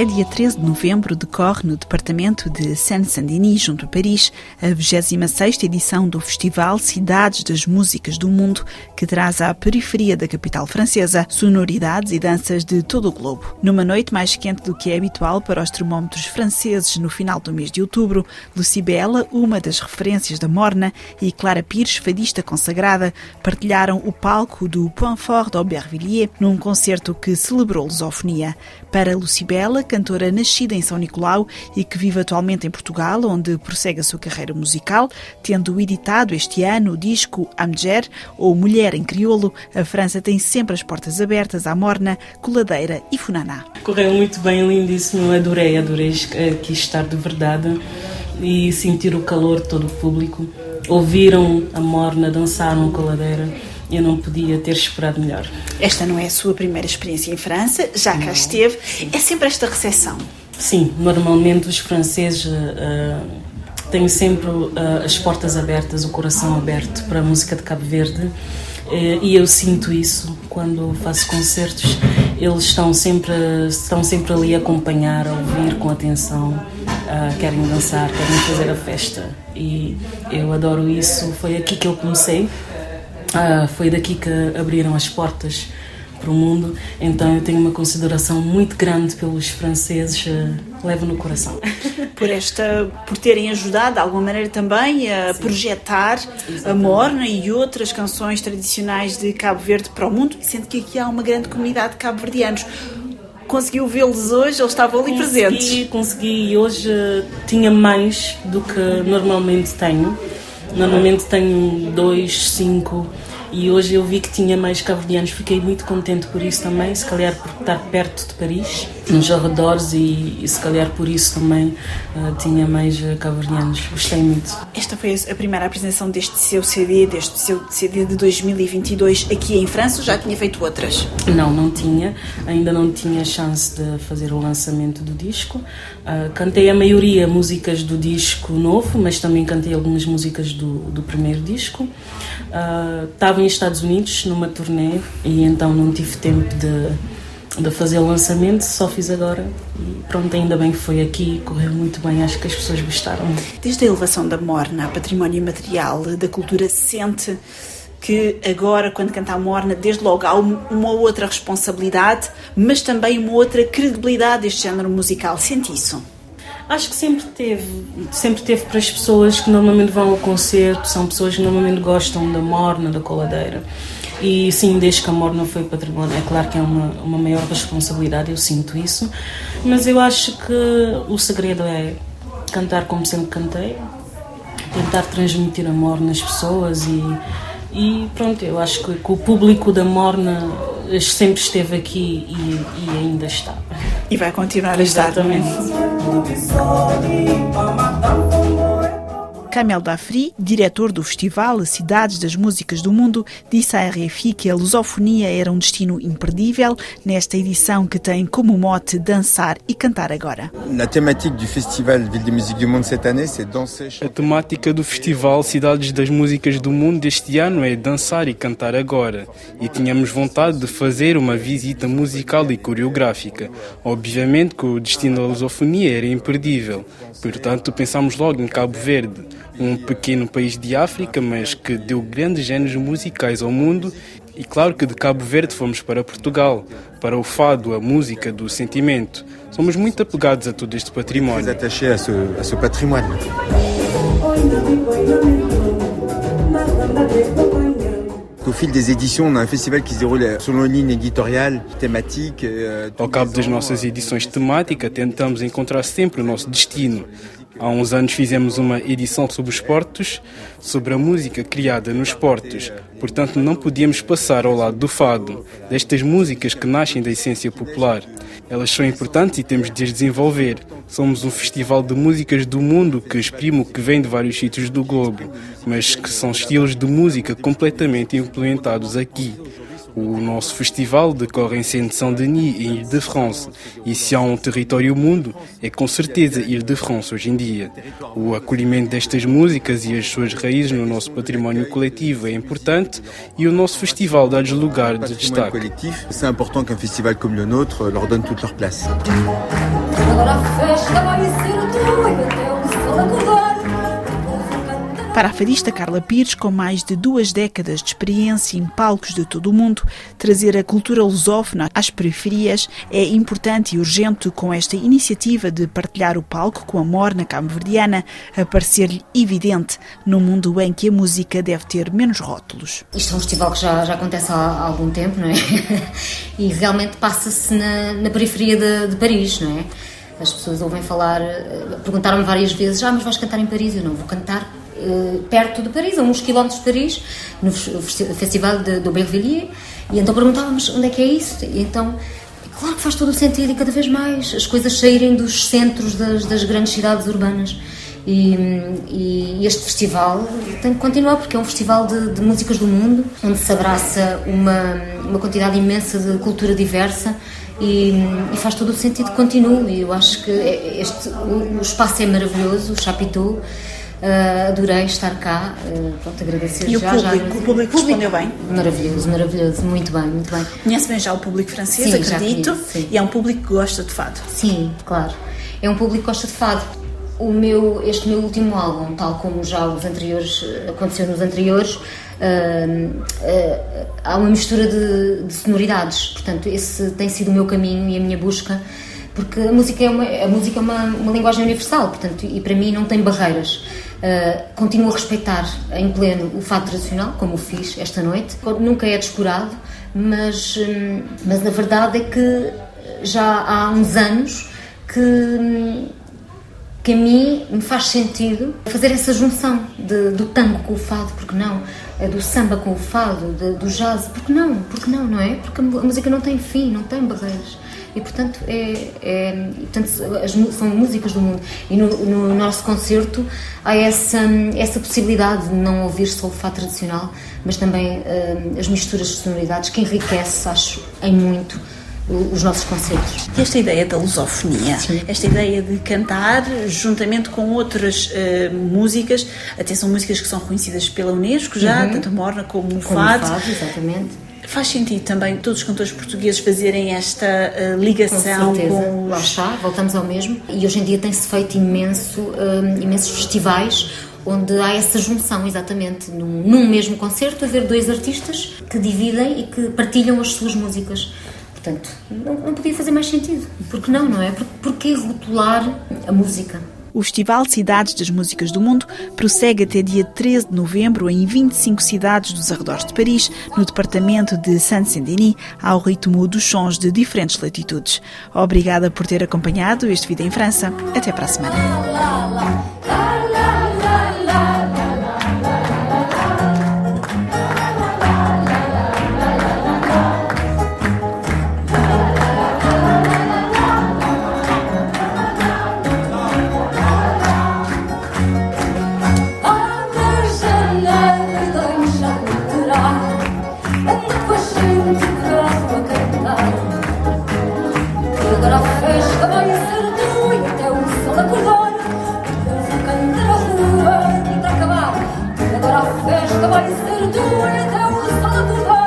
Até dia 13 de novembro decorre no departamento de Seine-Saint-Denis, junto a Paris, a 26ª edição do Festival Cidades das Músicas do Mundo, que traz à periferia da capital francesa sonoridades e danças de todo o globo. Numa noite mais quente do que é habitual para os termómetros franceses no final do mês de outubro, Lucibela, uma das referências da Morna, e Clara Pires, fadista consagrada, partilharam o palco do Point Fort d'Aubervilliers num concerto que celebrou lusofonia. Para Lucibela, cantora nascida em São Nicolau e que vive atualmente em Portugal, onde prossegue a sua carreira musical, tendo editado este ano o disco Amger, ou Mulher em Crioulo, a França tem sempre as portas abertas à Morna, Coladeira e Funaná. Correu muito bem, lindíssimo, adorei, adorei aqui estar de verdade e sentir o calor de todo o público. Ouviram a Morna, dançaram Coladeira eu não podia ter esperado melhor. Esta não é a sua primeira experiência em França, já cá esteve. É sempre esta recepção? Sim, normalmente os franceses uh, têm sempre uh, as portas abertas, o coração aberto para a música de Cabo Verde. Uh, e eu sinto isso quando faço concertos. Eles estão sempre, estão sempre ali a acompanhar, a ouvir com atenção, uh, querem dançar, querem fazer a festa. E eu adoro isso. Foi aqui que eu comecei ah, foi daqui que abriram as portas para o mundo, então eu tenho uma consideração muito grande pelos franceses, uh, levo no coração. Por esta, por terem ajudado de alguma maneira também a Sim. projetar Exatamente. a Morna e outras canções tradicionais de Cabo Verde para o mundo, sendo que aqui há uma grande comunidade de cabo-verdianos. Conseguiu vê-los hoje? Eles estavam ali consegui, presentes? Consegui, hoje uh, tinha mais do que normalmente tenho Normalmente tenho dois, cinco e hoje eu vi que tinha mais cabo-verdianos. Fiquei muito contente por isso também, se calhar por estar perto de Paris, nos arredores, e, e se calhar por isso também uh, tinha mais uh, cabo-verdianos. Gostei muito. Esta foi a primeira apresentação deste seu CD, deste seu CD de 2022 aqui em França ou já tinha feito outras? Não, não tinha. Ainda não tinha chance de fazer o lançamento do disco. Uh, cantei a maioria músicas do disco novo, mas também cantei algumas músicas do, do primeiro disco. Estava em Estados Unidos numa turnê e então não tive tempo de, de fazer o lançamento, só fiz agora e pronto, ainda bem que foi aqui, correu muito bem, acho que as pessoas gostaram. Desde a elevação da Morna património material da cultura, sente que agora, quando canta a Morna, desde logo há uma outra responsabilidade, mas também uma outra credibilidade deste género musical. Sente isso? Acho que sempre teve, sempre teve para as pessoas que normalmente vão ao concerto, são pessoas que normalmente gostam da morna, da coladeira. E sim, desde que a morna foi património, é claro que é uma, uma maior responsabilidade, eu sinto isso, mas eu acho que o segredo é cantar como sempre cantei, tentar transmitir amor nas pessoas e, e pronto, eu acho que, que o público da morna sempre esteve aqui e, e ainda está. E vai continuar a estar também. Kamel Dafri, diretor do festival Cidades das Músicas do Mundo, disse à RFI que a lusofonia era um destino imperdível nesta edição que tem como mote dançar e cantar agora. A temática do Festival Ville de Musique du Monde cette année, c'est danser. A temática do festival Cidades das Músicas do Mundo deste ano é dançar e cantar agora. E tínhamos vontade de fazer uma visita musical e coreográfica. Obviamente que o destino da lusofonia era imperdível. Portanto, pensámos logo em Cabo Verde um pequeno país de África, mas que deu grandes géneros musicais ao mundo. E claro que de Cabo Verde fomos para Portugal, para o fado, a música do sentimento. Somos muito apegados a todo este património. Muito a a ce património. Au fil des éditions, on a un festival qui se déroule selon une ligne éditoriale, thématique. Euh, Ao cabo das nossas édições temáticas, tentamos encontrar sempre o nosso destino. Há uns anos fizemos uma edição sobre os portos, sobre a música criada nos portos. Portanto, não podíamos passar ao lado do fado, destas músicas que nascem da essência popular. Elas são importantes e temos de as desenvolver. Somos um festival de músicas do mundo que exprime o que vem de vários sítios do globo, mas que são estilos de música completamente implementados aqui. O nosso festival decorre em Saint-Denis, em Ile-de-France. E se há um território mundo, é com certeza Ile-de-France hoje em dia. O acolhimento destas músicas e as suas raízes no nosso património coletivo é importante e o nosso festival dá-lhes lugar de destaque. C'est important qu'un festival comme le nôtre leur donne toute leur place. Para a fadista Carla Pires, com mais de duas décadas de experiência em palcos de todo o mundo, trazer a cultura lusófona às periferias é importante e urgente com esta iniciativa de partilhar o palco com a morna cabo-verdiana a parecer-lhe evidente no mundo em que a música deve ter menos rótulos. Isto é um festival que já, já acontece há, há algum tempo, não é? e realmente passa-se na, na periferia de, de Paris, não é? As pessoas ouvem falar, eh, perguntaram-me várias vezes: Ah, mas vais cantar em Paris? Eu não vou cantar perto de Paris, a uns quilómetros de Paris, no Festival de, do Bervilliers. E então perguntávamos onde é que é isso? E então, claro que faz todo o sentido e cada vez mais as coisas saírem dos centros das, das grandes cidades urbanas. E, e, este festival tem que continuar porque é um festival de, de músicas do mundo onde se abraça uma, uma quantidade imensa de cultura diversa e, e, faz todo o sentido que continue. Eu acho que é, este, o, o espaço é maravilhoso, o Chapitou. Uh, adorei estar cá, uh, pronto, agradecer e já. O público, já, o público respondeu bem? Maravilhoso, maravilhoso, muito bem, muito bem. Conhece bem já o público francês, sim, acredito, conheço, e é um público que gosta de fado. Sim, claro. É um público que gosta de fado. O meu, este meu último álbum, tal como já os anteriores, aconteceu nos anteriores, Uh, uh, há uma mistura de, de, sonoridades. Portanto, esse tem sido o meu caminho e a minha busca, porque a música é uma, a música é uma, uma linguagem universal, portanto, e para mim não tem barreiras. Uh, continuo a respeitar em pleno o fado tradicional, como o fiz esta noite. Nunca é descurado, mas, um, mas na verdade é que já há uns anos que. Um, que a mim me faz sentido fazer essa junção de, do tango com o fado, porque não? É do samba com o fado, de, do jazz, porque não? Porque não, não é? Porque a música não tem fim, não tem barreiras. E portanto, é, é portanto são músicas do mundo. E no, no, nosso concerto há essa, essa possibilidade de não ouvir só o fado tradicional, mas também uh, as misturas de sonoridades que enriquece, acho, em muito os nossos concertos. E esta ideia da lusofonia, Sim. esta ideia de cantar juntamente com outras uh, músicas, até são músicas que são reconhecidas pela Unesco já, uhum. tanto a Morna como o como Fado. fado exatamente. Faz sentido também todos os cantores portugueses fazerem esta uh, ligação com, com os... Lá está, voltamos ao mesmo. E hoje em dia tem-se feito imenso, uh, imensos festivais onde há essa junção, exatamente, num, num mesmo concerto, haver dois artistas que dividem e que partilham as suas músicas. Portanto, não, não podia fazer mais sentido. Porque não, não é? Porque, porque rotular a música? O Festival Cidades das Músicas do Mundo prossegue até dia 13 de novembro em 25 cidades dos arredores de Paris, no departamento de Saint-Saint-Denis, ao ritmo dos sons de diferentes latitudes. Obrigada por ter acompanhado este vídeo em França. Até para a semana. Sırdı ve kavu salgı